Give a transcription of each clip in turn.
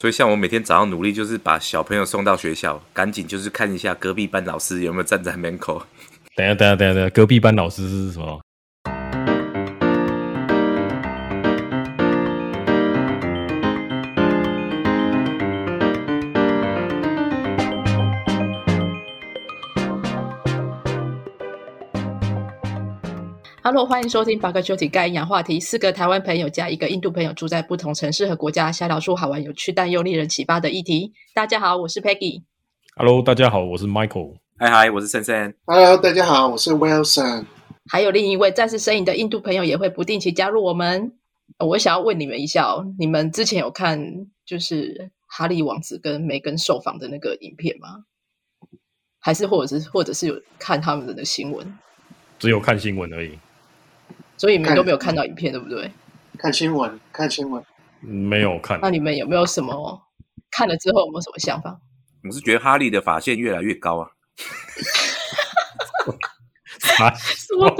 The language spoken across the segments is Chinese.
所以像我每天早上努力，就是把小朋友送到学校，赶紧就是看一下隔壁班老师有没有站在门口。等下等下等下等下，隔壁班老师是什么？Hello，欢迎收听八个球体盖营养话题。四个台湾朋友加一个印度朋友住在不同城市和国家，瞎聊出好玩、有趣但又令人启发的议题。大家好，我是 Peggy。Hello，大家好，我是 Michael。嗨嗨，我是森森。Hello，大家好，我是 Wilson。还有另一位再次身影的印度朋友也会不定期加入我们。呃我想要问你们一下哦，你们之前有看就是哈利王子跟梅根受访的那个影片吗？还是或者是或者是有看他们的新闻？只有看新闻而已，所以你们都没有看到影片，对不对？看新闻，看新闻。没有看。那你们有没有什么看了之后有没有什么想法？我是觉得哈利的发线越来越高啊。啊，什么？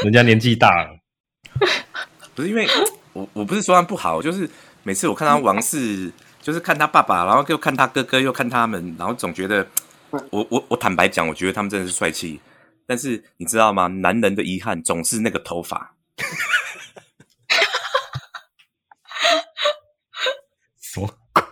人家年纪大了，不是因为我我不是说他不好，就是每次我看他王室，就是看他爸爸，然后又看他哥哥，又看他们，然后总觉得，我我我坦白讲，我觉得他们真的是帅气。但是你知道吗？男人的遗憾总是那个头发。什么？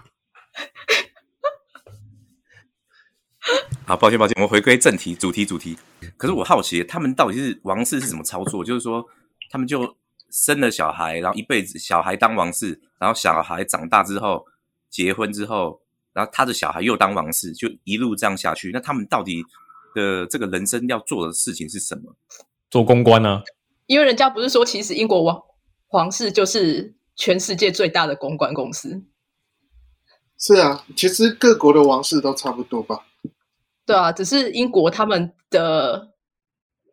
好，抱歉抱歉，我们回归正题，主题主题。可是我好奇，他们到底是王室是怎么操作？就是说，他们就生了小孩，然后一辈子小孩当王室，然后小孩长大之后结婚之后，然后他的小孩又当王室，就一路这样下去。那他们到底的这个人生要做的事情是什么？做公关呢、因为人家不是说，其实英国王皇室就是全世界最大的公关公司，是啊，其实各国的王室都差不多吧。对啊，只是英国他们的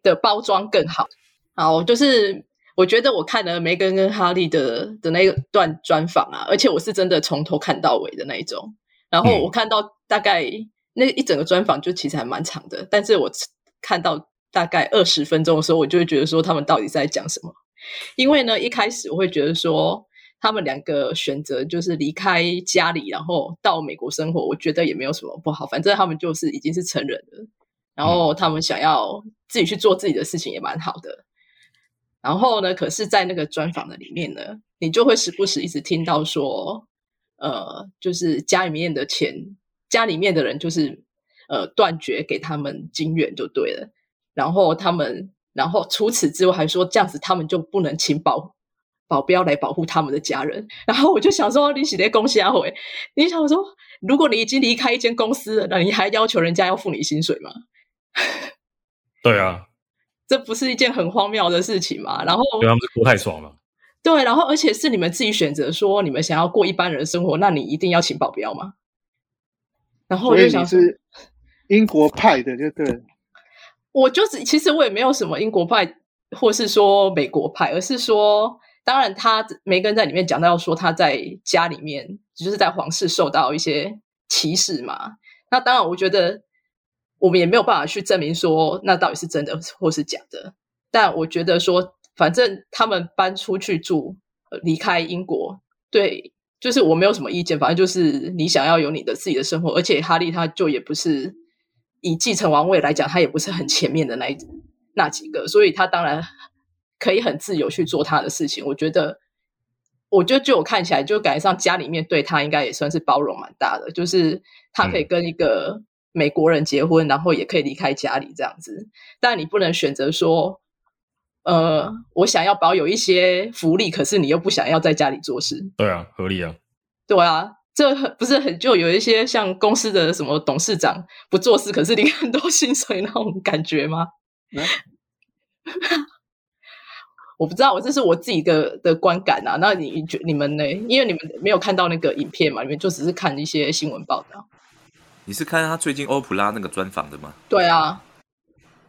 的包装更好。好，就是我觉得我看了梅根跟哈利的的那一段专访啊，而且我是真的从头看到尾的那一种。然后嗯我看到大概那一整个专访就其实还蛮长的，但是我看到大概二十分钟的时候，我就会觉得说他们到底在讲什么。因为呢，一开始我会觉得说他们两个选择就是离开家里，然后到美国生活，我觉得也没有什么不好，反正他们就是已经是成人了，然后他们想要自己去做自己的事情也蛮好的。然后呢，可是，在那个专访的里面呢，你就会时不时一直听到说，呃，就是家里面的钱，家里面的人就是呃断绝给他们金元就对了。然后他们，然后除此之外还说这样子他们就不能请保保镖来保护他们的家人。然后我就想说，你写的恭喜阿回，你想说，如果你已经离开一间公司了，那你还要求人家要付你薪水吗？对啊，这不是一件很荒谬的事情吗？然后对他们是过太爽了。对，然后而且是你们自己选择说你们想要过一般人的生活，那你一定要请保镖吗？然后我所以就想是英国派的，就对。我就是其实我也没有什么英国派或是说美国派，而是说，当然他梅根在里面讲到说他在家里面就是在皇室受到一些歧视嘛。那当然，我觉得我们也没有办法去证明说那到底是真的或是假的。但我觉得说，反正他们搬出去住，呃离开英国，对，就是我没有什么意见。反正就是你想要有你的自己的生活，而且哈利他就也不是以继承王位来讲，他也不是很前面的那一那几个，所以他当然可以很自由去做他的事情。我觉得，我觉得就我看起来，就感觉上家里面对他应该也算是包容蛮大的，就是他可以跟一个美国人结婚，然后也可以离开家里这样子。但你不能选择说，呃，我想要保有一些福利，可是你又不想要在家里做事。对啊，合理啊。对啊，这很不是很就有一些像公司的什么董事长不做事，可是领很多薪水那种感觉吗？嗯 我不知道，我这是我自己的的观感啊。那你觉你们呢？因为你们没有看到那个影片嘛，你们就只是看一些新闻报道。你是看他最近欧普拉那个专访的吗？对啊，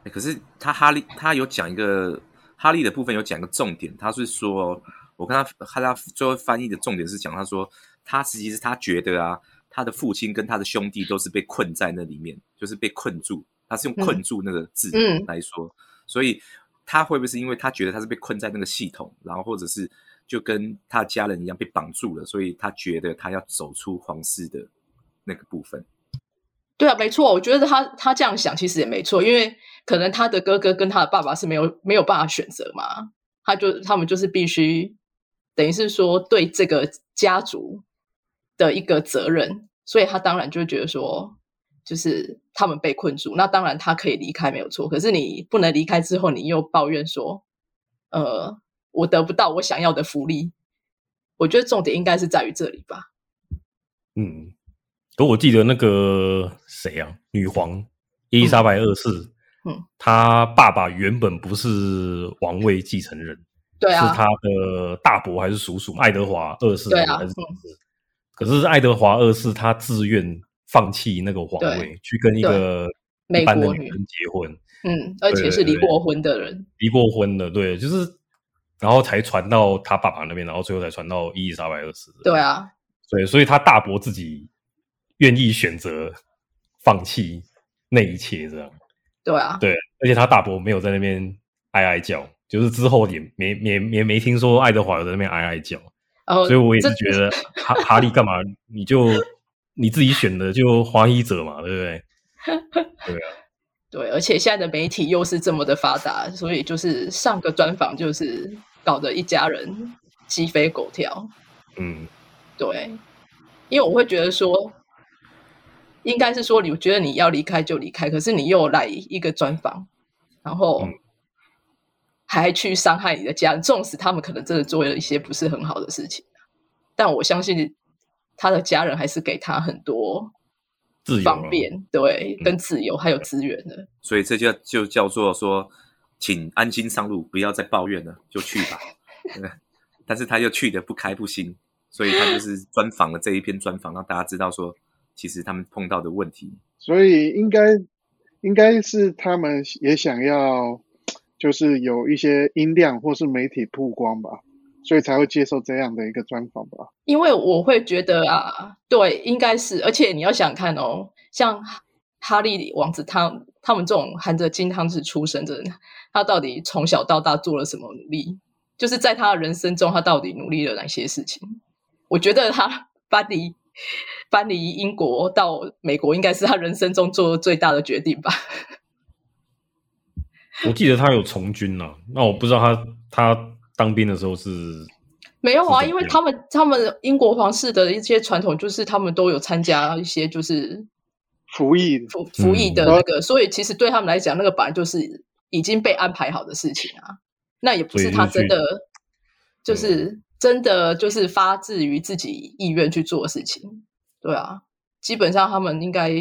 欸可是他哈利他有讲一个哈利的部分有讲一个重点，他是说，我看他看他最后翻译的重点是讲，他说他其实他觉得啊，他的父亲跟他的兄弟都是被困在那里面，就是被困住，他是用嗯困住那个字嗯来说，所以他会不会是因为他觉得他是被困在那个系统，然后或者是就跟他的家人一样被绑住了，所以他觉得他要走出皇室的那个部分。对啊，没错，我觉得他他这样想其实也没错，因为可能他的哥哥跟他的爸爸是没有没有办法选择嘛，他就他们就是必须等于是说对这个家族的一个责任，所以他当然就觉得说，就是他们被困住，那当然他可以离开没有错，可是你不能离开之后，你又抱怨说，呃，我得不到我想要的福利，我觉得重点应该是在于这里吧。嗯，可我记得那个谁啊，女皇伊丽莎白二世，嗯，她爸爸原本不是王位继承人，对啊，是他的大伯还是叔叔爱德华二世，对啊还是什么可是爱德华二世他自愿放弃那个皇位，去跟一个美一般的国女女人结婚，嗯，而且是离过婚的人，离过婚的，对，就是然后才传到他爸爸那边，然后最后才传到伊丽莎白二世。对，啊，对，所以他大伯自己愿意选择放弃那一切，这样。对啊，对，而且他大伯没有在那边哀哀叫，就是之后也没没没没听说爱德华有在那边哀哀叫，所以我也是这觉得哈 哈利干嘛你就你自己选的就华裔者嘛，对不对？对啊，对，而且现在的媒体又是这么的发达，所以就是上个专访就是搞得一家人鸡飞狗跳。嗯，对，因为我会觉得说，应该是说，你觉得你要离开就离开，可是你又来一个专访，然后嗯还去伤害你的家人，纵使他们可能真的做了一些不是很好的事情，但我相信他的家人还是给他很多自由啊方便，对，跟自由还有资源的。所以这就就叫做说，请安心上路，不要再抱怨了，就去吧。对但是他又去的不开不心，所以他就是专访了这一篇专访，让大家知道说，其实他们碰到的问题。所以应该应该是他们也想要，就是有一些音量或是媒体曝光吧，所以才会接受这样的一个专访吧。因为我会觉得啊，对，应该是，而且你要想看哦，像哈哈利王子他他们这种含着金汤匙出生的人，他到底从小到大做了什么努力？就是在他的人生中，他到底努力了哪些事情？我觉得他 搬离搬离英国到美国，应该是他人生中做的最大的决定吧。我记得他有从军啊，那我不知道他他当兵的时候是没有啊，因为他们他们英国皇室的一些传统，就是他们都有参加一些就是服役。服服役的嗯。那个，所以其实对他们来讲，那个本来就是已经被安排好的事情啊。那也不是他真的就是真的就是发自于自己意愿去做的事情，对啊。基本上他们应该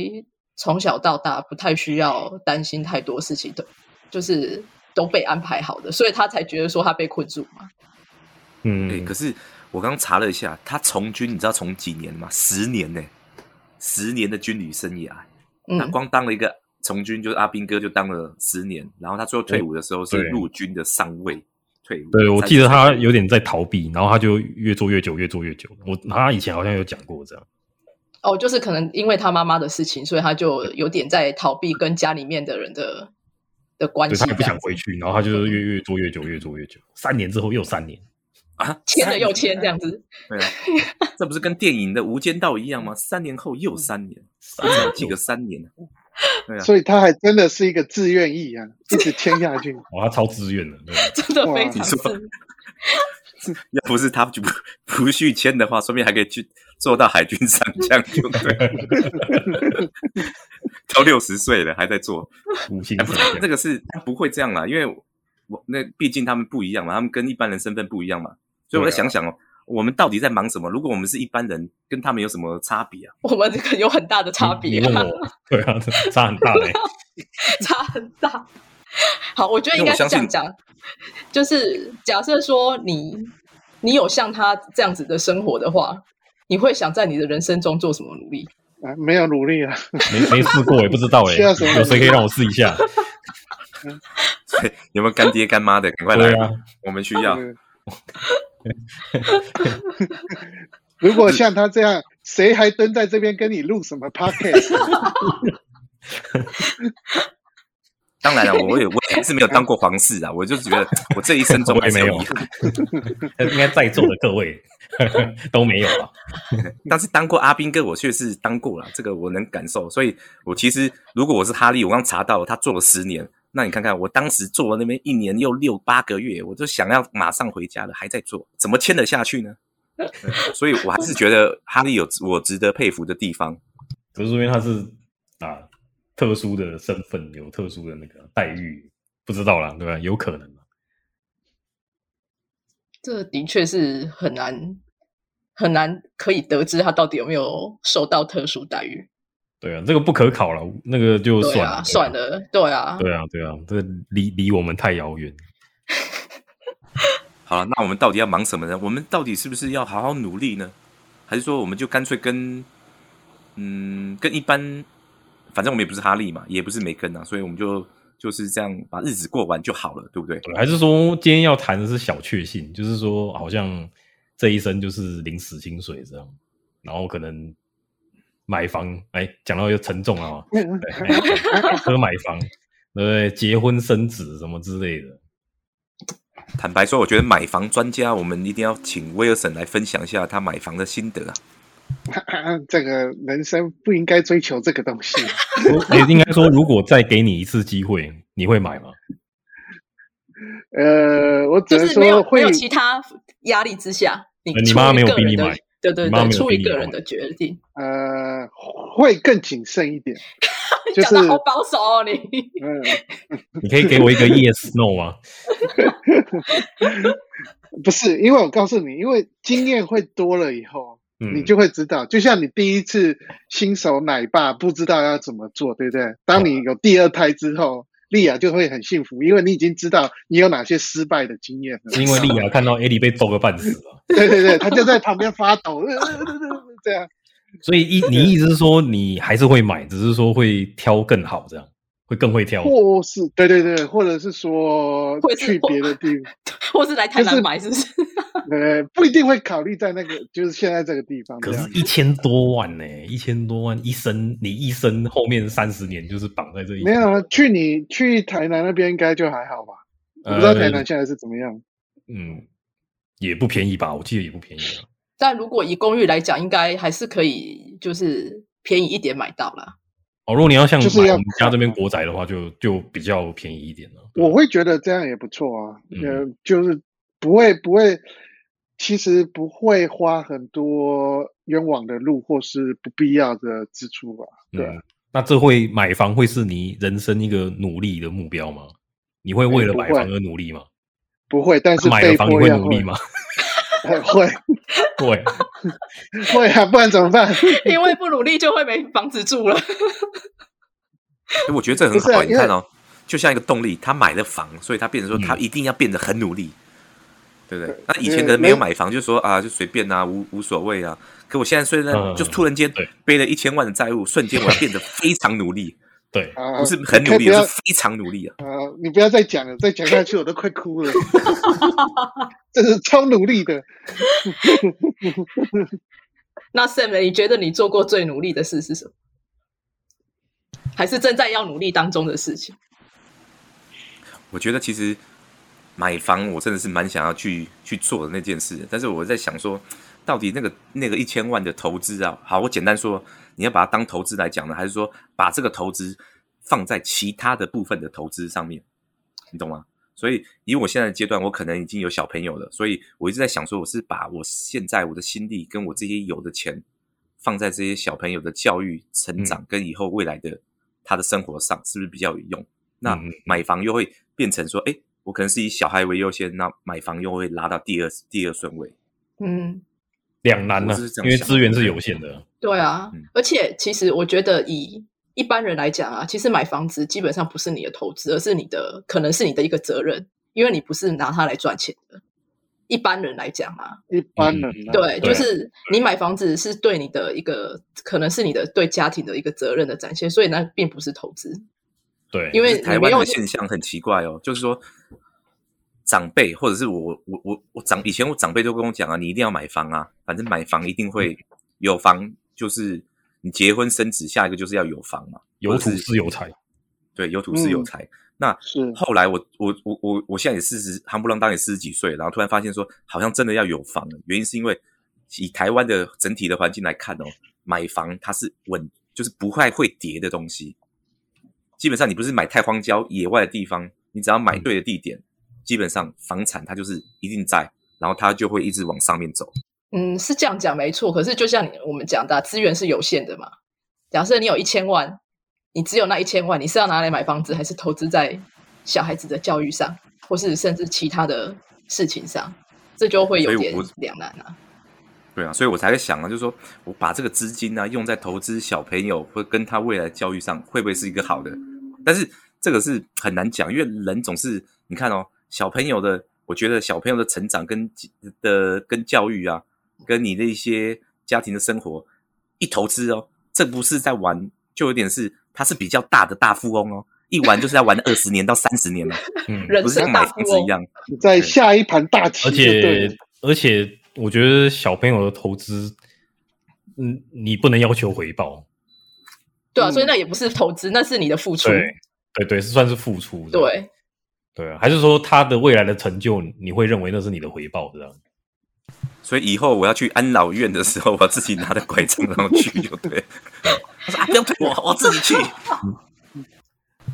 从小到大不太需要担心太多事情的，就是都被安排好的，所以他才觉得说他被困住嘛。嗯，对，可是我刚刚查了一下，他从军，你知道从几年吗？十年呢、十年的军旅生涯。他嗯，光当了一个从军，就是阿兵哥就当了十年，然后他最后退伍的时候是对陆军的上尉退伍。对，我记得他有点在逃避，然后他就越做越久，越做越久。我他以前好像有讲过这样。哦，就是可能因为他妈妈的事情，所以他就有点在逃避跟家里面的人的的关系。他也不想回，去，然后他就是越越做越久，越做越久。三年之后又三年，啊，签了又三签这样子。对啊，这不是跟电影的《无间道》一样吗？三年后又三年，三年有几个三年呢？对啊，所以他还真的是一个自愿意啊，一直签下去。哇，他超自愿的，对 真的非哇常你说是，要不是他就不不续签的话，说不定还可以去做到海军上将，就对。都六十岁了还在做，五星哎，不是上将这个是他不会这样啦，因为我那毕竟他们不一样嘛，他们跟一般人身份不一样嘛，所以我在想想哦，我们到底在忙什么？如果我们是一般人，跟他们有什么差别啊？我们这个有很大的差别对啊，差很大嘞。差很大。好，我觉得应该是这样讲，就是假设说你你有像他这样子的生活的话，你会想在你的人生中做什么努力？啊，没有努力啊，没没试过，也不知道哎。需要什么有谁可以让我试一下？有没有干爹干妈的？赶快来，啊，我们需要。嗯如果像他这样，谁还蹲在这边跟你录什么 podcast？当然了，我也我也是没有当过皇室啊，我就觉得我这一生中还没有遗憾。应该在座的各位都没有啊。但是当过阿兵哥，我确实当过了，这个我能感受。所以，我其实如果我是哈利，我刚查到他做了十年，那你看看我当时做了那边一年又六八个月，我就想要马上回家了，还在做，怎么签得下去呢？嗯 所以我还是觉得哈利有我值得佩服的地方。只是因为他是啊特殊的身份，有特殊的那个待遇，不知道啦，对吧？有可能啊这的确是很难很难可以得知他到底有没有受到特殊待遇。对啊，这个不可考了，那个就算了，啊，算了。对啊，对啊，对啊，这个离离我们太遥远。好了，那我们到底要忙什么呢？我们到底是不是要好好努力呢？还是说我们就干脆跟嗯跟一般，反正我们也不是哈利嘛，也不是梅根啊，所以我们就就是这样把日子过完就好了，对不对？对，还是说今天要谈的是小确幸，就是说好像这一生就是临死薪水这样，然后可能买房，哎，讲到又沉重了啊，对 哎车买房，对不对？结婚生子什么之类的，坦白说，我觉得买房专家，我们一定要请威尔森来分享一下他买房的心得啊。这个人生不应该追求这个东西。也应该说，如果再给你一次机会，你会买吗？呃，我只能就是没有说会没有其他压力之下，你呃你妈没有逼你买对对对，出逼你买于个人的决定，呃会更谨慎一点，就是讲的好保守哦，你嗯，你可以给我一个 yes no 吗？不是，因为我告诉你，因为经验会多了以后，嗯，你就会知道，就像你第一次新手奶爸不知道要怎么做，对不对？当你有第二胎之后，莉亚就会很幸福，因为你已经知道你有哪些失败的经验了。是因为莉亚看到艾莉被揍个半死 了，对对对，他就在旁边发抖，这样。所以一你意思是说你还是会买，只是说会挑更好，这样会更会挑。或是对对对，或者是说去别的地方，或是来台就是南买，是不是？呃，不一定会考虑在那个，就是现在这个地方。可是，一千多万呢、一千多万一生，你一生后面三十年就是绑在这里没有啊，去你去台南那边应该就还好吧？我不知道台南现在是怎么样。嗯，也不便宜吧？我记得也不便宜啊。但如果以公寓来讲，应该还是可以，就是便宜一点买到啦。哦，如果你要像就是要买我们家这边国宅的话，就就比较便宜一点了。我会觉得这样也不错啊，嗯呃，就是不会不会，其实不会花很多冤枉的路或是不必要的支出吧？对啊，嗯，那这会买房会是你人生一个努力的目标吗？你会为了买房而努力吗？不会，但是被买了房你会努力吗？会 会，会啊，不然怎么办？因为不努力就会没房子住了。哎我觉得这很好、啊你看哦，就像一个动力，他买了房，所以他变成说他嗯一定要变得很努力，对不对？那以前可能没有没买房，就说啊，就随便啊，无无所谓啊。可我现在虽然嗯就突然间背了一千万的债务，瞬间我要变得非常努力，对，啊，不是很努力，是非常努力啊。啊，你不要再讲了，再讲下去我都快哭了。这是超努力的，那 Sam，你觉得你做过最努力的事是什么？还是正在要努力当中的事情？我觉得其实买房我真的是蛮想要去去做的那件事，但是我在想说，到底那个那个一千万的投资啊，好，我简单说，你要把它当投资来讲呢，还是说把这个投资放在其他的部分的投资上面，你懂吗？所以以我现在的阶段，我可能已经有小朋友了，所以我一直在想说，我是把我现在我的心力跟我这些有的钱放在这些小朋友的教育、成长跟以后未来的他的生活上，是不是比较有用？那买房又会变成说，哎，我可能是以小孩为优先，那买房又会拉到第二第二顺位。嗯，两难呢、因为想资源是有限的。对啊。嗯而且其实我觉得以一般人来讲啊，其实买房子基本上不是你的投资，而是你的可能是你的一个责任，因为你不是拿它来赚钱的。一般人来讲啊，一般人啊对，就是你买房子是对你的一个，可能是你的对家庭的一个责任的展现，所以那并不是投资，对，因为台湾的现象很奇怪哦，就是说长辈或者是我我我我长以前我长辈都跟我讲啊，你一定要买房啊，反正买房一定会有房，就是你结婚生子，下一个就是要有房嘛，有土是是有财。对，有土是有嗯财。那是后来我我我我我现在也四十，夯不啷当也四十几岁，然后突然发现说，好像真的要有房了。原因是因为以台湾的整体的环境来看哦，买房它是稳，就是不会会跌的东西。基本上你不是买太荒郊野外的地方，你只要买对的地点，基本上房产它就是一定在，然后它就会一直往上面走。嗯，是这样讲没错。可是就像我们讲的，资源是有限的嘛。假设你有一千万，你只有那一千万，你是要拿来买房子，还是投资在小孩子的教育上，或是甚至其他的事情上？这就会有点两难啊。对啊，所以我才会想啊，就是说我把这个资金呢、用在投资小朋友或跟他未来教育上，会不会是一个好的？但是这个是很难讲，因为人总是你看哦，小朋友的，我觉得小朋友的成长跟的跟教育啊，跟你的一些家庭的生活一投资哦，这不是在玩，就有点是他是比较大的大富翁哦，一玩就是在玩二十年到三十年了，嗯，人不是像生买房子一大富翁，样。在下一盘大棋而且而且，我觉得小朋友的投资，嗯，你不能要求回报，对啊，嗯所以那也不是投资，那是你的付出。对对对，是算是付出的，对对啊，还是说他的未来的成就，你会认为那是你的回报，这样？所以以后我要去安老院的时候，我自己拿着拐杖然后去就对。他说啊，不用推我，我自己去。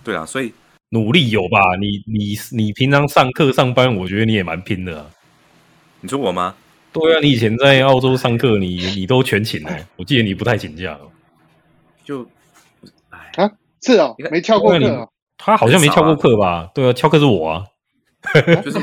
对啊，所以努力有吧？你你你平常上课上班，我觉得你也蛮拼的啊。你说我吗？对啊，你以前在澳洲上课，你你都全请哎、我记得你不太请假哦。就哎，啊，是哦没翘过课哦，他好像没翘过课吧？对啊，翘课是我啊。就是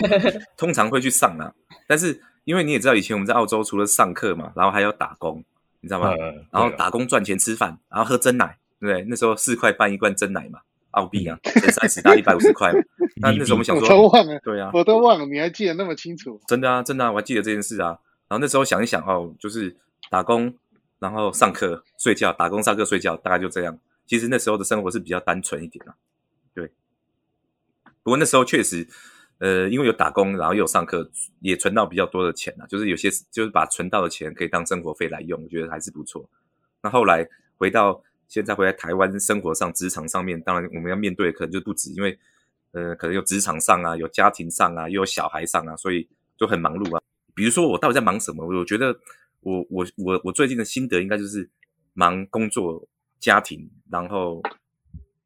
通常会去上啊，但是因为你也知道，以前我们在澳洲除了上课嘛，然后还要打工，你知道吗？呃，然后打工赚钱吃饭，然后喝真奶，对不对？那时候四块半一罐真奶嘛，澳币啊，三十到一百五十块嘛。那那时候我们想我都说，忘了，对啊，我都忘了，你还记得那么清楚？真的啊，真的啊，我还记得这件事啊。然后那时候想一想哦，就是打工，然后上课、睡觉，打工、上课、睡觉，大概就这样。其实那时候的生活是比较单纯一点啊。不过那时候确实，呃，因为有打工，然后又有上课，也存到比较多的钱啊。就是有些就是把存到的钱可以当生活费来用，我觉得还是不错。那后来回到现在回来台湾生活上、职场上面，当然我们要面对的可能就不止，因为呃，可能有职场上啊，有家庭上啊，又有小孩上啊，所以就很忙碌啊。比如说我到底在忙什么？我觉得我我我我最近的心得应该就是忙工作、家庭，然后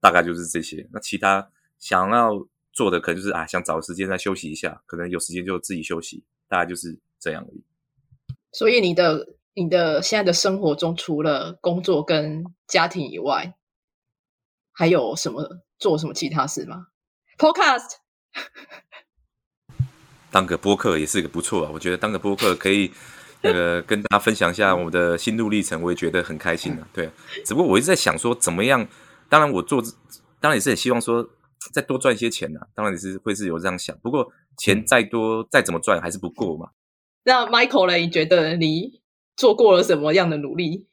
大概就是这些。那其他想要做的可能就是啊，想找时间再休息一下，可能有时间就自己休息，大概就是这样而已。所以你的你的现在的生活中，除了工作跟家庭以外，还有什么做什么其他事吗？Podcast 当个播客也是个不错啊，我觉得当个播客可以那个跟大家分享一下我的心路历程，我也觉得很开心啊、对啊，只不过我一直在想说怎么样，当然我做，当然也是很希望说再多赚一些钱呐、当然也是会是有这样想，不过钱再多再怎么赚还是不够嘛。那 Michael 呢？你觉得你做过了什么样的努力？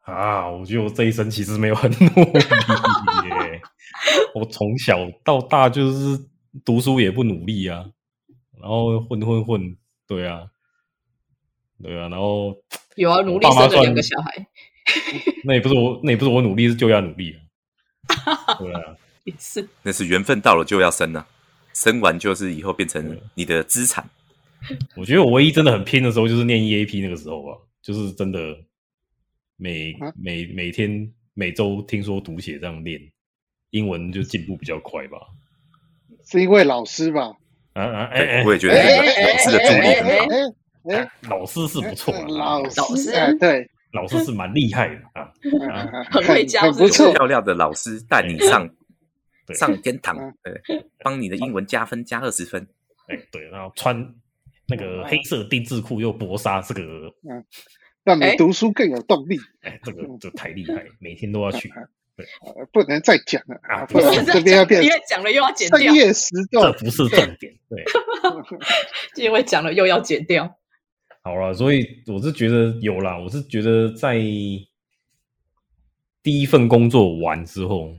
啊，我觉得我这一生其实没有很努力耶。我从小到大就是读书也不努力啊，然后混混混，对啊，对啊，然后有啊，努力生了两算个小孩，那也不是我，那也不是我努力，是就要努力啊。对啊，也是那是缘分到了就要生啊，生完就是以后变成你的资产。我觉得我唯一真的很拼的时候就是念 EAP 那个时候吧，就是真的每啊每每天每周听说读写这样练，英文就进步比较快吧。是因为老师吧？啊啊哎对，哎，我也觉得那个老师的助力很好。哎哎，老师是不错啦，老老师哎对，老师是蛮厉害的啊。很会教是不是很不错。漂亮的老师带你上对上天堂嗯，对，帮你的英文加分加二十分。哎，对，然后穿那个黑色丁字裤又薄纱，这个让你哎读书更有动力。哎，这个这太厉害，每天都要去。对不能再讲了啊不然这边要变 因为讲了又要剪掉，深夜时这段。不是重点，对。因为讲了又要剪掉。好了，所以我是觉得有啦，我是觉得在第一份工作完之后，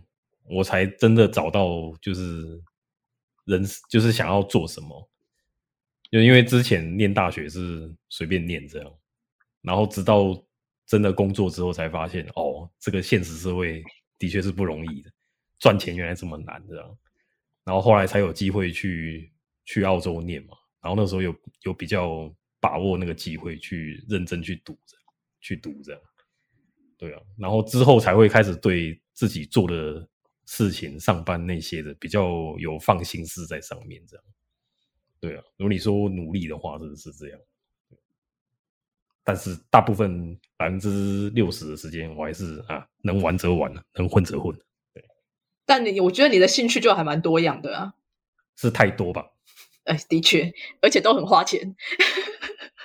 我才真的找到就是人就是想要做什么。就因为之前念大学是随便念这样，然后直到真的工作之后才发现，哦，这个现实社会的确是不容易的，赚钱原来这么难这样。然后后来才有机会去去澳洲念嘛，然后那时候有有比较把握那个机会去认真去读这样，去读这样，对啊，然后之后才会开始对自己做的事情、上班那些的比较有放心思在上面这样，对啊，如果你说努力的话，真的是这样。但是大部分百分之六十的时间，我还是啊能玩则玩，能混则混。对，但你我觉得你的兴趣就还蛮多样的啊。是太多吧？哎，的确，而且都很花钱。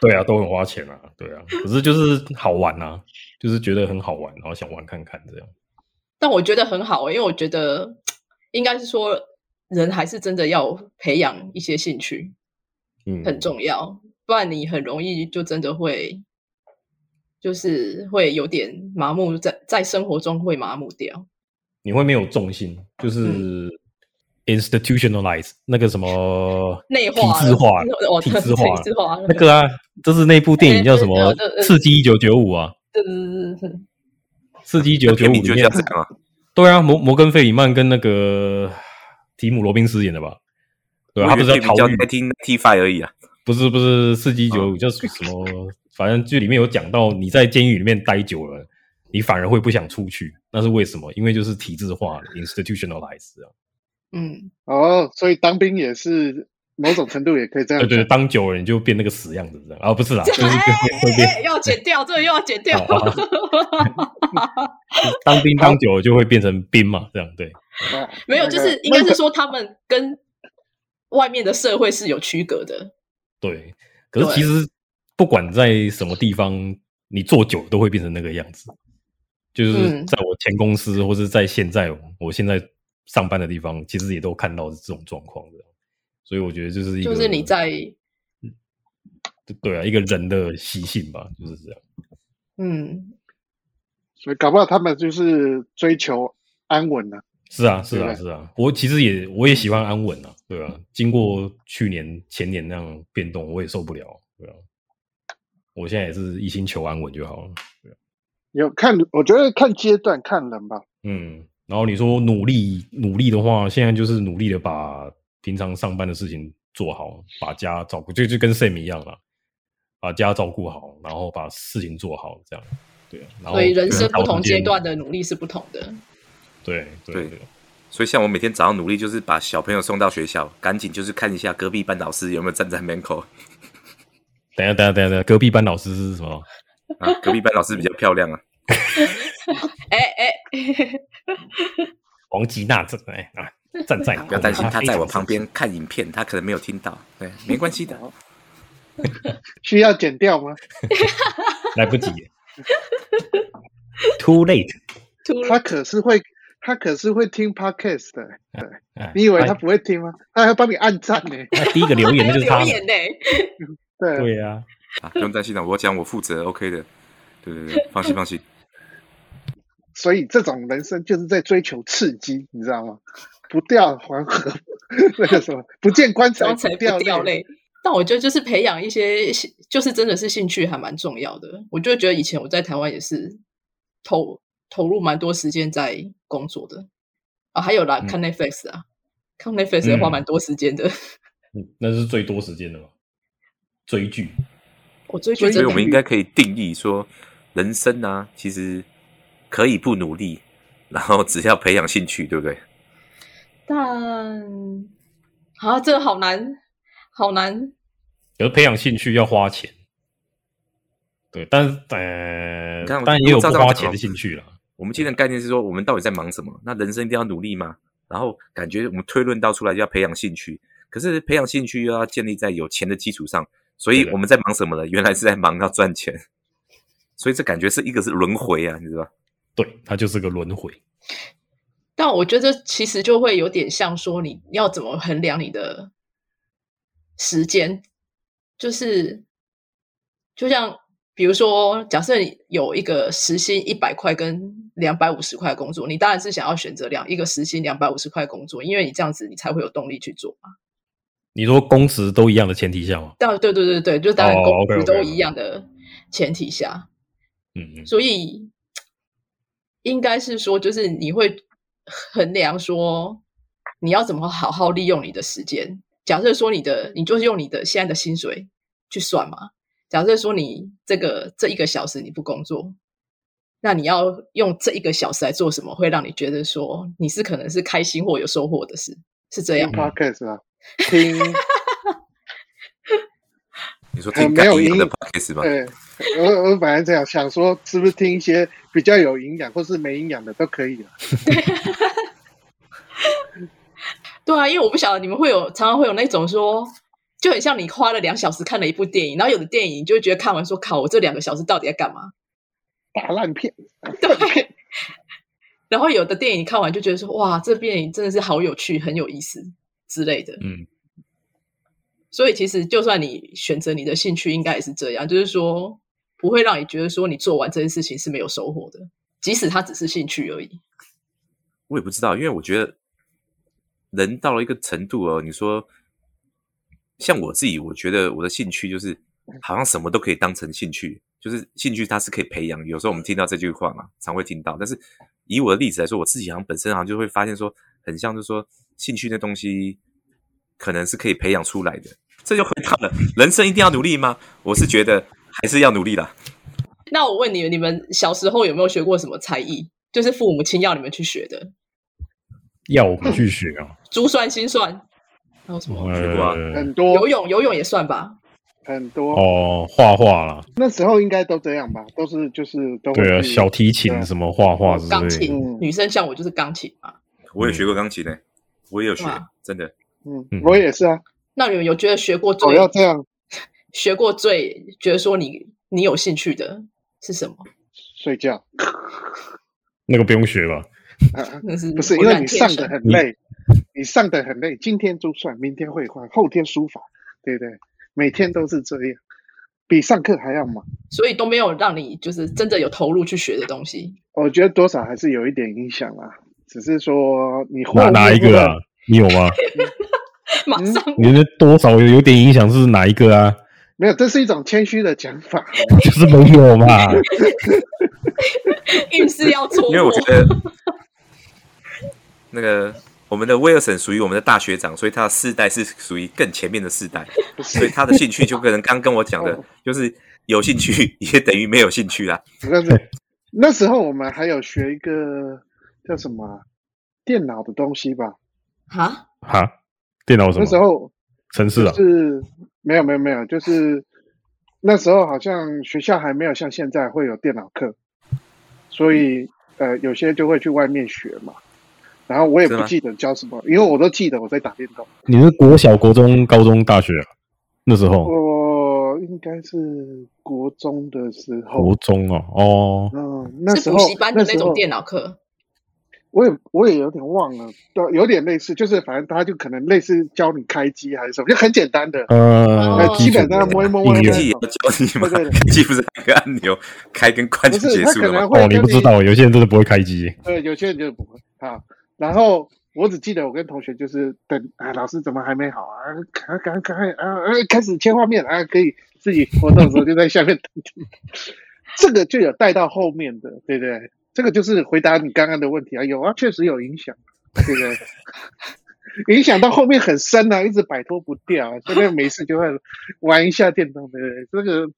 对啊，都很花钱啊。对啊，可是就是好玩啊，就是觉得很好玩，然后想玩看看这样。但我觉得很好，因为我觉得应该是说，人还是真的要培养一些兴趣，嗯，很重要，不然你很容易就真的会。就是会有点麻木，在在生活中会麻木掉。你会没有重心，就是 institutionalize 那个什么 内化、体制化、体制化、体制化那个啊，就是那部电影叫什么《刺激一九九五》啊？对对对对对，刺激九九五里面，对啊，摩摩根费里曼跟那个提姆罗宾斯演的吧？对啊，他不是逃狱听 T Five 而已啊？不是不是，刺激九五叫什么？反正剧里面有讲到，你在监狱里面待久了，你反而会不想出去。那是为什么？因为就是体制化，institutionalized 啊。嗯，哦，所以当兵也是某种程度也可以这样。对对，当久了你就变那个死样子这样。啊，不是啦，就是要剪掉，这个又要剪掉。当兵当久了就会变成兵嘛，这样对。没有，就是应该是说他们跟外面的社会是有区隔的。对，可是其实。不管在什么地方，你做久都会变成那个样子。就是在我前公司，或是在现在我现在上班的地方，其实也都看到这种状况的。所以我觉得就是一个，就是你在，对啊，一个人的习性吧，就是这样。嗯，所以搞不好他们就是追求安稳呢。是啊，是啊，是啊。我其实也我也喜欢安稳啊，对啊。经过去年前年那样变动，我也受不了，对啊。我现在也是一心求安稳就好了。有看，我觉得看阶段看人吧。嗯，然后你说努力努力的话，现在就是努力的把平常上班的事情做好，把家照顾，就就跟 Sam 一样了，把家照顾好，然后把事情做好，这样。对，所以人生不同阶段的努力是不同的。对对。所以像我每天早上努力，就是把小朋友送到学校，赶紧就是看一下隔壁班老师有没有站在门口。等下，等下，等下等，隔壁班老师是什么？啊，隔壁班老师比较漂亮啊。哎 哎，王吉娜这哎啊，站在，不要担心，他在我旁边看影片，他可能没有听到，对，没关系的。需要剪掉吗？来不及，Too late。他可是会，他可是会听 podcast 的。对，你以为他不会听吗？他还帮你按赞呢。第一个留言的就是他。对对呀，啊，不用担心了，我讲我负责，OK 的，对对对，放心放心。所以这种人生就是在追求刺激，你知道吗？不掉黄河 那个什么，不见棺材不掉泪。但我觉得就是培养一些，就是真的是兴趣还蛮重要的。我就觉得以前我在台湾也是投投入蛮多时间在工作的啊，还有啦，看 Netflix 啊，看 Netflix 也花蛮多时间的。嗯，那是最多时间的嘛。追剧，我追剧，所以我们应该可以定义说，人生呢，其实可以不努力，然后只要培养兴趣，对不对？但啊，这个好难，好难。有培养兴趣要花钱，对，但是呃，当然也有不花钱的兴趣了。我们今天的概念是说，我们到底在忙什么？那人生一定要努力吗？然后感觉我们推论到出来要培养兴趣，可是培养兴趣又要建立在有钱的基础上。所以我们在忙什么呢？原来是在忙要赚钱，所以这感觉是一个是轮回啊，你知道对，它就是个轮回。但我觉得其实就会有点像说，你要怎么衡量你的时间？就是就像比如说，假设有一个时薪一百块跟两百五十块工作，你当然是想要选择两一个时薪两百五十块工作，因为你这样子你才会有动力去做嘛。你说工时都一样的前提下吗？对对对对对，就当然工时都一样的前提下，嗯嗯，所以应该是说，就是你会衡量说，你要怎么好好利用你的时间？假设说你的，你就是用你的现在的薪水去算嘛。假设说你这个这一个小时你不工作，那你要用这一个小时来做什么，会让你觉得说你是可能是开心或有收获的事，是这样吗？podcast 啊，听你说很听干音的没有音 podcast 吗？对，我我本来这样想说，是不是听一些比较有营养或是没营养的都可以了？对啊，因为我不晓得你们会有常常会有那种说，就很像你花了两小时看了一部电影，然后有的电影你就会觉得看完说靠，我这两个小时到底在干嘛？大烂片，对，然后有的电影看完就觉得说哇，这电影真的是好有趣，很有意思之类的。嗯，所以其实就算你选择你的兴趣，应该也是这样，就是说不会让你觉得说你做完这件事情是没有收获的，即使它只是兴趣而已。我也不知道，因为我觉得人到了一个程度哦，你说像我自己，我觉得我的兴趣就是好像什么都可以当成兴趣，就是兴趣它是可以培养。有时候我们听到这句话嘛，常会听到。但是以我的例子来说，我自己好像本身好像就会发现说，很像就是说兴趣那东西可能是可以培养出来的。这就回到了人生一定要努力吗？我是觉得还是要努力啦。那我问你们，你们小时候有没有学过什么才艺？就是父母亲要你们去学的，要我们去学啊，珠算、心算，还有什么？学过啊呃很，多游泳，游泳也算吧。很多，哦，画画啦，那时候应该都这样吧，都是就是都对啊，小提琴什么画画之类的，钢琴，嗯女生像我就是钢琴嘛。我也学过钢琴呢、我也有学，真的。嗯嗯，我也是啊，那你们有觉得学过我最要这样 学过最觉得说你你有兴趣的是什么？睡觉，那个不用学吧？啊那是不是因为你上的很累，你上的很累，今天珠算，明天绘画，后天书法，对不对？每天都是这样，比上课还要忙。所以都没有让你就是真的有投入去学的东西。我觉得多少还是有一点影响啦，只是说你后哪哪一个啊？你有吗？马上你的多少有有点影响是哪一个啊？没有，这是一种谦虚的讲法。就是没有嘛。硬是要错，因为我觉得那个我们的威尔森属于我们的大学长，所以他的世代是属于更前面的世代，不所以，他的兴趣就跟刚跟我讲的哦，就是有兴趣也等于没有兴趣啦。那时候我们还有学一个叫什么啊电脑的东西吧？啊，哈，电脑什么？那时候城市啊？是没有没有没有，就是那时候好像学校还没有像现在会有电脑课，所以呃有些就会去外面学嘛。然后我也不记得教什么，因为我都记得我在打电动。你是国小、国中、高中、大学啊？那时候我应该是国中的时候国，中哦，哦，嗯，那时候是补习班的那那种电脑课。我也我也有点忘了，对，有点类似，就是反正他就可能类似教你开机还是什么，就很简单的。呃哦，基本上摸一摸摸一摸 教你嘛，对对对开机不是按个按钮开跟关就结束了吗？哦，你不知道，有些人真的不会开机。对，有些人就不会好，然后我只记得我跟同学就是等啊，老师怎么还没好啊？赶赶赶快啊！啊开始切画面啊，可以自己活动的时候就在下面等。这个就有带到后面的，对不对？这个就是回答你刚刚的问题啊，有啊，确实有影响，对不对？影响到后面很深啊，一直摆脱不掉、啊，现在没事就会玩一下电动，对不对？这个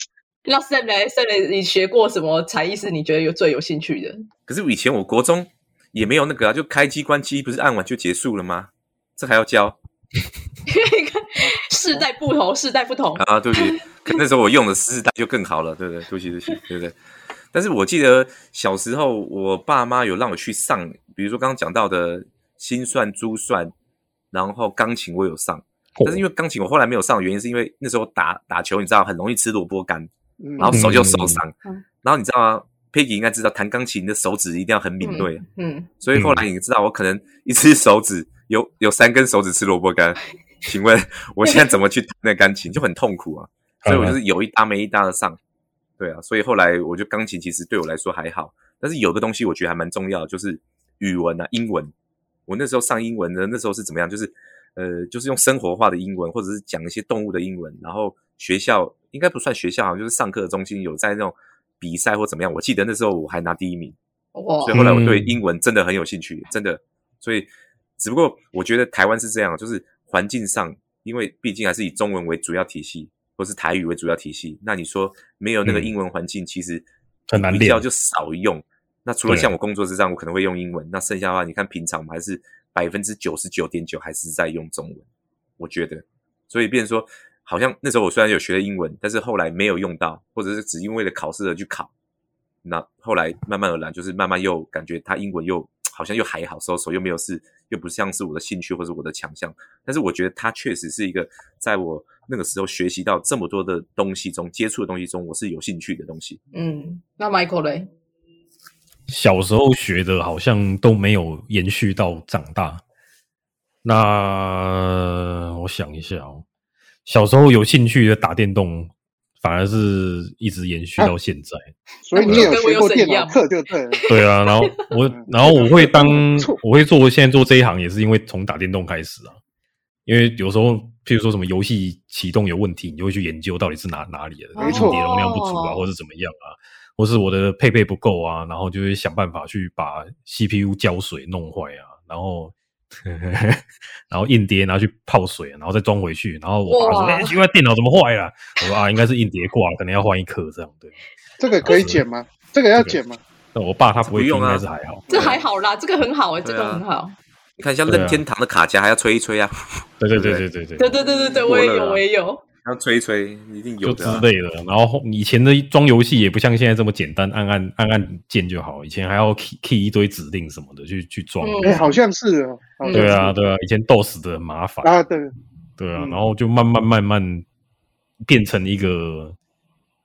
那 Sam 呢？Sam 呢你学过什么才艺是你觉得有最有兴趣的？可是以前我国中也没有那个啊，就开机关机不是按完就结束了吗？这还要教 世代不同，世代不同。啊？对不起，可那时候我用的四代就更好了，对不对？对不起，对不起，对不对？但是我记得小时候，我爸妈有让我去上，比如说刚刚讲到的心算、珠算，然后钢琴我有上，但是因为钢琴我后来没有上的原因，是因为那时候打打球，你知道很容易吃萝卜干，嗯，然后手就受伤。嗯然后你知道吗？Peggy 应该知道，弹钢琴的手指一定要很敏锐，嗯，所以后来你知道，我可能一只手指有有三根手指吃萝卜干，请问我现在怎么去弹那钢琴，就很痛苦啊。所以我就是有一搭没一搭的上，对啊，所以后来我觉得钢琴其实对我来说还好，但是有个东西我觉得还蛮重要的，就是语文啊，英文。我那时候上英文的，那时候是怎么样？就是呃，就是用生活化的英文，或者是讲一些动物的英文。然后学校应该不算学校，好像就是上课的中心有在那种比赛或怎么样。我记得那时候我还拿第一名，哇所以后来我对嗯英文真的很有兴趣，真的。所以只不过我觉得台湾是这样，就是环境上，因为毕竟还是以中文为主要体系，或是台语为主要体系。那你说没有那个嗯英文环境，其实很难练比较就少用。那除了像我工作之上，我可能会用英文，那剩下的话，你看平常我们还是百分之九十九点九还是在用中文。我觉得，所以变成说，好像那时候我虽然有学了英文，但是后来没有用到，或者是只因为了考试而去考。那后来慢慢而然，就是慢慢又感觉他英文又好像又还好，收手又没有是又不像是我的兴趣或者我的强项。但是我觉得他确实是一个在我那个时候学习到这么多的东西中，接触的东西中，我是有兴趣的东西。嗯，那 Michael 嘞？小时候学的好像都没有延续到长大。那我想一下哦，小时候有兴趣的打电动，反而是一直延续到现在。所以你也有学过电脑课就对了。对啊，然后我嗯，然后我会当 我会做现在做这一行，也是因为从打电动开始啊。因为有时候，譬如说什么游戏启动有问题，你就会去研究到底是哪哪里的，没错硬碟容量不足啊，哦或者怎么样啊，或是我的配备不够啊，然后就会想办法去把 CPU 胶水弄坏啊，然后 然后硬碟拿去泡水，然后再装回去，然后我爸说：“哇哎、奇怪，电脑怎么坏了？”我说：“啊，应该是硬碟挂了，可能要换一颗这样。”对，这个可以剪吗？这个要剪吗？那我爸他不会用，应该是还好。这还好啦，这个很好哎、这个很好。你看，像任天堂的卡夹还要吹一吹啊，对对对对对对对对对对对对，我也有，我也有。要吹一吹，一定有就的、啊。之类的。然后后以前的装游戏也不像现在这么简单，按按按按键就好。以前还要 key key 一堆指令什么的去去装。嗯哎，好像是哦。好像是对啊，对啊，以前 DOS 的很麻烦。啊，对，对啊，嗯然后就慢慢慢慢变成一个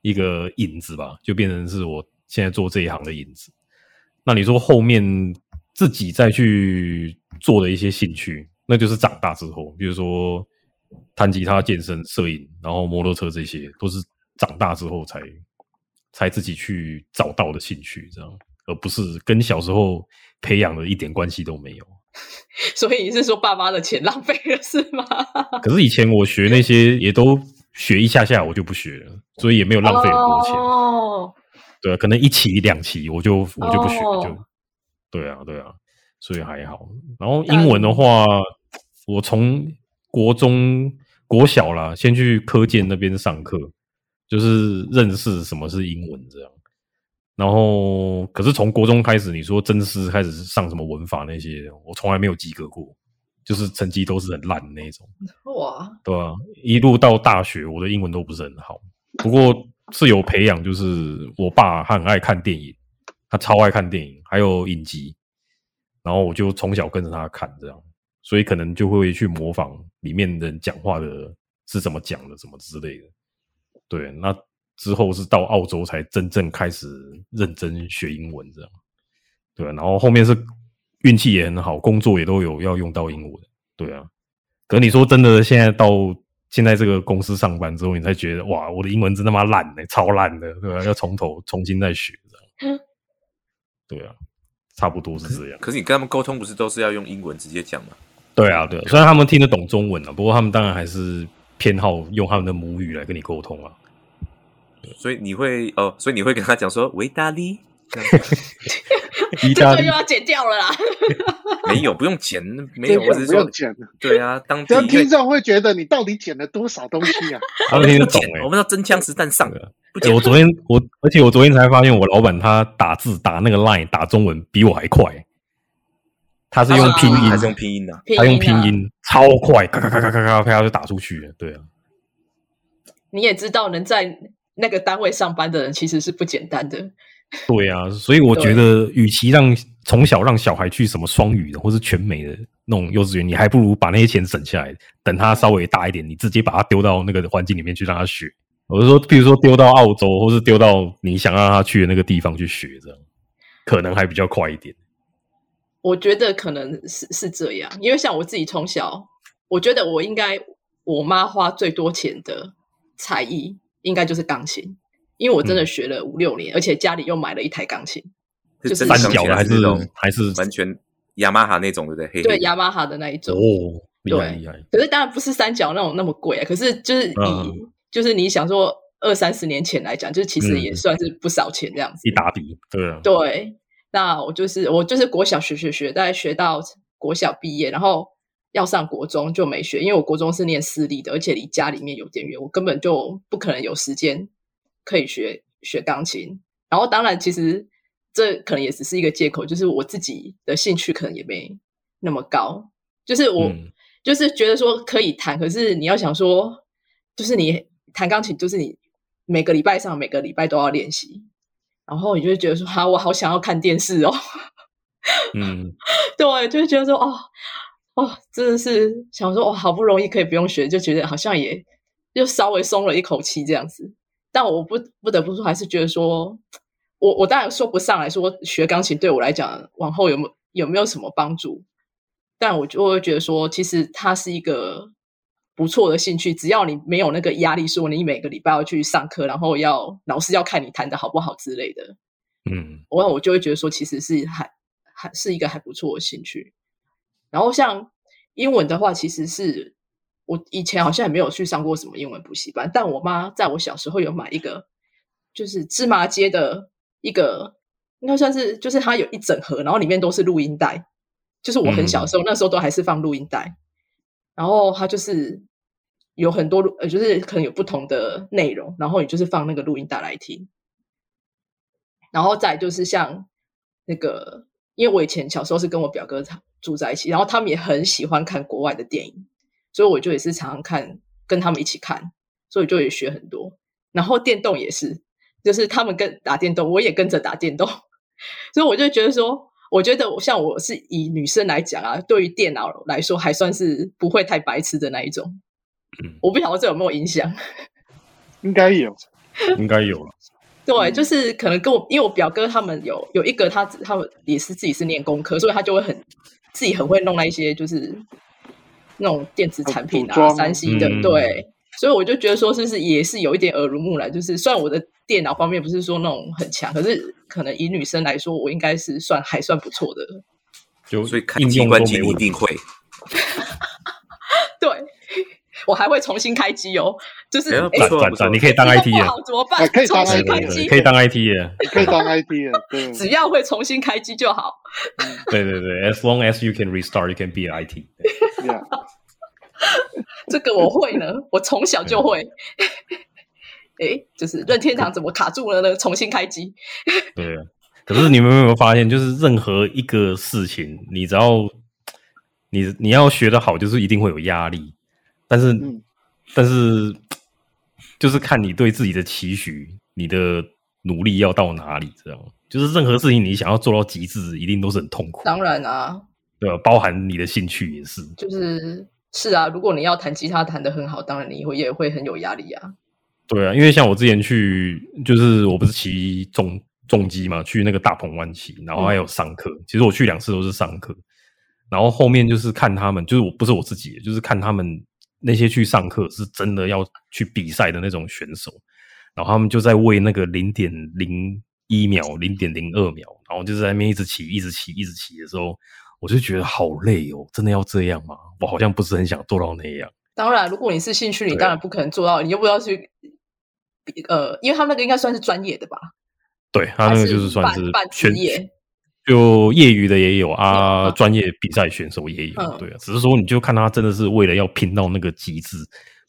一个影子吧，就变成是我现在做这一行的影子。那你说后面自己再去做的一些兴趣，那就是长大之后，比如说弹吉他、健身、摄影，然后摩托车这些，都是长大之后才才自己去找到的兴趣，这样，而不是跟小时候培养的一点关系都没有。所以你是说爸妈的钱浪费了是吗？可是以前我学那些也都学一下下，我就不学了，所以也没有浪费很多钱。哦，对啊，可能一期两期我就我就不学，哦就对啊对啊，所以还好。然后英文的话，我从国中国小啦，先去科建那边上课，就是认识什么是英文这样。然后，可是从国中开始，你说真师开始上什么文法那些，我从来没有及格过，就是成绩都是很烂的那种。哇，对吧、一路到大学，我的英文都不是很好，不过是有培养，就是我爸他很爱看电影，他超爱看电影，还有影集，然后我就从小跟着他看，这样，所以可能就会去模仿里面人讲话的是怎么讲的，什么之类的。对，那之后是到澳洲才真正开始认真学英文，这样。对、啊，然后后面是运气也很好，工作也都有要用到英文。对啊，可你说真的，现在到现在这个公司上班之后，你才觉得哇，我的英文真他妈烂的、超烂的，对吧、要从头重新再学，这样。对啊，差不多是这样。可是你跟他们沟通不是都是要用英文直接讲吗？对啊，对啊，虽然他们听得懂中文啊，不过他们当然还是偏好用他们的母语来跟你沟通啊。所以你会哦，所以你会跟他讲说维达利，意大利这个又要剪掉了啦。没有不用剪，没有，我只是说不用剪了，对啊，当听众会觉得你到底剪了多少东西啊？他们听得懂我们要真枪实弹上对啊，不剪欸我昨天我，而且我昨天才发现，我老板他打字打那个 line 打中文比我还快，他是用拼音，还是用拼音啊？他用拼啊，音超快，咔咔咔咔咔咔啪就打出去了。对啊，你也知道，能在那个单位上班的人其实是不简单的。对啊，所以我觉得，与其让从小让小孩去什么双语的或是全美的那种幼稚园，你还不如把那些钱省下来，等他稍微大一点，你直接把他丢到那个环境里面去让他学。我是说，比如说丢到澳洲，或是丢到你想让他去的那个地方去学，这样可能还比较快一点。我觉得可能是是这样，因为像我自己从小，我觉得我应该我妈花最多钱的才艺应该就是钢琴，因为我真的嗯学了五六年，而且家里又买了一台钢琴，是就是三真的钢琴角的还是是那种还是完全雅马哈那种，对不对？对雅马哈的那一种。哦，厉害对厉害，可是当然不是三角那种那么贵啊，可是就是以、嗯就是你想说二三十年前来讲，就是其实嗯也算是不少钱这样子。一打笔，对啊，对，那我就是我就是国小学学学，大概学到国小毕业，然后要上国中就没学，因为我国中是念私立的，而且离家里面有点远，我根本就不可能有时间可以学学钢琴。然后当然，其实这可能也只是一个借口，就是我自己的兴趣可能也没那么高，就是我嗯就是觉得说可以弹，可是你要想说，就是你弹钢琴，就是你每个礼拜上，每个礼拜都要练习，然后你就会觉得说，哈、我好想要看电视哦。嗯，对，就会觉得说，哦，哦，真的是想说，哦，好不容易可以不用学，就觉得好像也就稍微松了一口气这样子。但我不不得不说，还是觉得说，我我当然说不上来说学钢琴对我来讲，往后有没有有没有什么帮助？但我就会觉得说，其实它是一个不错的兴趣，只要你没有那个压力，说你每个礼拜要去上课，然后要老师要看你弹的好不好之类的，嗯，我我就会觉得说，其实是还还是一个还不错的兴趣。然后像英文的话，其实是我以前好像也没有去上过什么英文补习班，但我妈在我小时候有买一个，就是芝麻街的一个，应该算是就是它有一整盒，然后里面都是录音带，就是我很小的时候，那时候都还是放录音带，然后它就是有很多录呃，就是可能有不同的内容，然后你就是放那个录音带来听。然后再就是像那个，因为我以前小时候是跟我表哥他住在一起，然后他们也很喜欢看国外的电影，所以我就也是常常看，跟他们一起看，所以就也学很多。然后电动也是，就是他们跟打电动，我也跟着打电动，所以我就觉得说，我觉得我像我是以女生来讲啊，对于电脑来说还算是不会太白痴的那一种。嗯我不晓得这有没有影响。应该有。应该有了。对，就是可能跟我，因为我表哥他们有有一个他他们也是自己是念工科，所以他就会很自己很会弄那一些就是那种电子产品啊、三 C 的，嗯对，所以我就觉得说，是不是也是有一点耳濡目染？就是虽然我的电脑方面不是说那种很强，可是可能以女生来说，我应该是算还算不错的。就所以开机关机一定会。对，我还会重新开机哦，就是哎呀哎赞赞赞，不错不错你可以当 IT 啊，不好怎么办？哎可以当重新 IT 开机，可以当 IT 的，你可以当 IT 了，对，只要会重新开机就好。对对对，as long as you can restart, you can be an IT。这个我会呢，我从小就会。诶，就是任天堂怎么卡住了呢？重新开机。对啊，可是你们有没有发现，就是任何一个事情，你只要你你要学得好，就是一定会有压力，但是、嗯但是就是看你对自己的期许，你的努力要到哪里，这样就是任何事情你想要做到极致，一定都是很痛苦，当然啊，对吧？包含你的兴趣也是，就是是啊，如果你要弹吉他弹得很好，当然你会也会很有压力啊。对啊，因为像我之前去，就是我不是骑重重机嘛，去那个大鹏湾骑，然后还有上课。其实我去两次都是上课，然后后面就是看他们，就是我不是我自己，就是看他们那些去上课是真的要去比赛的那种选手，然后他们就在为那个零点零一秒、零点零二秒，然后就是在那边一直骑、一直骑、一直骑的时候，我就觉得好累哦，真的要这样吗？我好像不是很想做到那样。当然，如果你是兴趣，你对当然不可能做到，你又不要去，呃，因为他们那个应该算是专业的吧？对他那个就是算是半全业。就业余的也有啊，嗯专业比赛选手也有，嗯对啊，只是说你就看他真的是为了要拼到那个极致，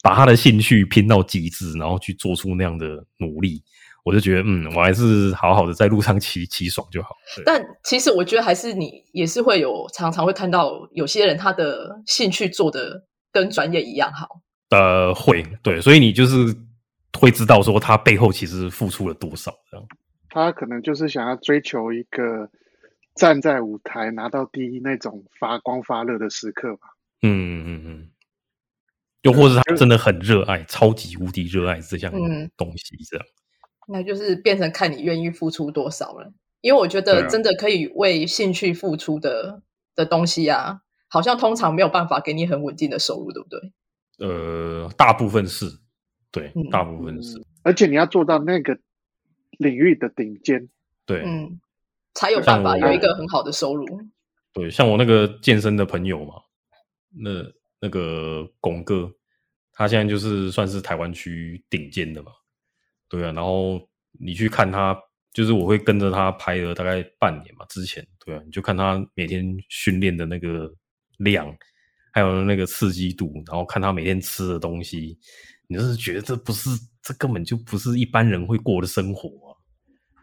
把他的兴趣拼到极致，然后去做出那样的努力，我就觉得嗯，我还是好好的在路上骑骑爽就好。但其实我觉得还是你也是会有常常会看到有些人他的兴趣做的跟专业一样好。呃，会对，所以你就是会知道说他背后其实付出了多少，这样。他可能就是想要追求一个站在舞台拿到第一那种发光发热的时刻吧。嗯嗯嗯，又或者是他真的很热爱，超级无敌热爱这项嗯东西，这样。那就是变成看你愿意付出多少了。因为我觉得真的可以为兴趣付出的的东西啊，好像通常没有办法给你很稳定的收入，对不对？呃，大部分是，对，嗯大部分是，而且你要做到那个领域的顶尖，对，嗯，才有办法有一个很好的收入。对，像我那个健身的朋友嘛，那那个巩哥，他现在就是算是台湾区顶尖的嘛，对啊，然后你去看他就是我会跟着他拍了大概半年嘛，之前对啊，你就看他每天训练的那个量，还有那个刺激度，然后看他每天吃的东西，你就是觉得这不是，这根本就不是一般人会过的生活啊，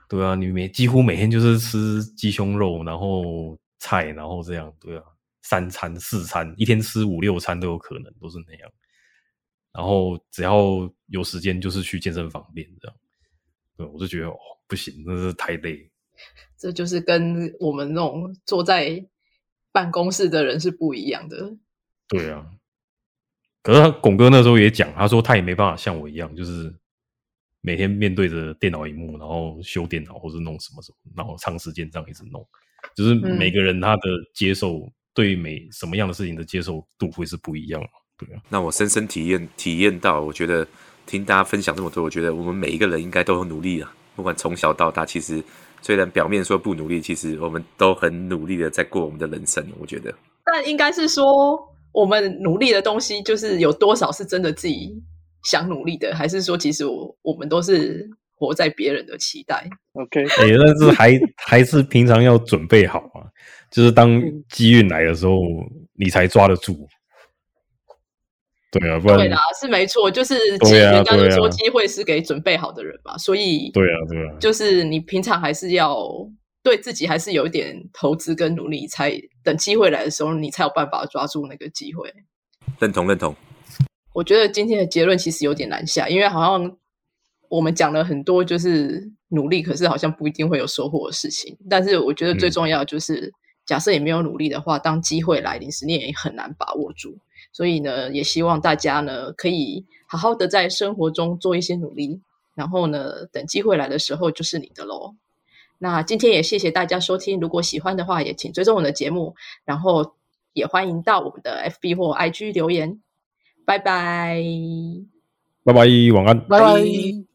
对啊，你每几乎每天就是吃鸡胸肉，然后菜，然后这样，对啊，三餐四餐，一天吃五六餐都有可能，都是那样。然后只要有时间，就是去健身房练这样。对，我就觉得哦，不行，那是太累。这就是跟我们那种坐在办公室的人是不一样的。对啊，可是巩哥那时候也讲，他说他也没办法像我一样，就是每天面对着电脑荧幕，然后修电脑或者弄什么什么，然后长时间这样一直弄。就是每个人他的接受对每什么样的事情的接受度会是不一样。对啊，那我深深体验体验到，我觉得听大家分享这么多，我觉得我们每一个人应该都很努力啊。不管从小到大，其实虽然表面说不努力，其实我们都很努力的在过我们的人生。我觉得，但应该是说，我们努力的东西，就是有多少是真的自己想努力的，还是说，其实我我们都是活在别人的期待？OK，哎，但是还还是平常要准备好啊，就是当机运来的时候，你才抓得住。对啊，对啦，是没错，就是人家就说机会是给准备好的人嘛，所以对啊，对啊，就是你平常还是要对自己还是有一点投资跟努力，才等机会来的时候，你才有办法抓住那个机会。认同，认同。我觉得今天的结论其实有点难下，因为好像我们讲了很多，就是努力，可是好像不一定会有收获的事情。但是我觉得最重要就是，假设你没有努力的话，当机会来临时，你也很难把握住。所以呢，也希望大家呢可以好好的在生活中做一些努力，然后呢，等机会来的时候就是你的喽。那今天也谢谢大家收听，如果喜欢的话，也请追踪我的节目，然后也欢迎到我们的 FB 或 IG 留言。拜拜，拜拜，晚安，拜拜。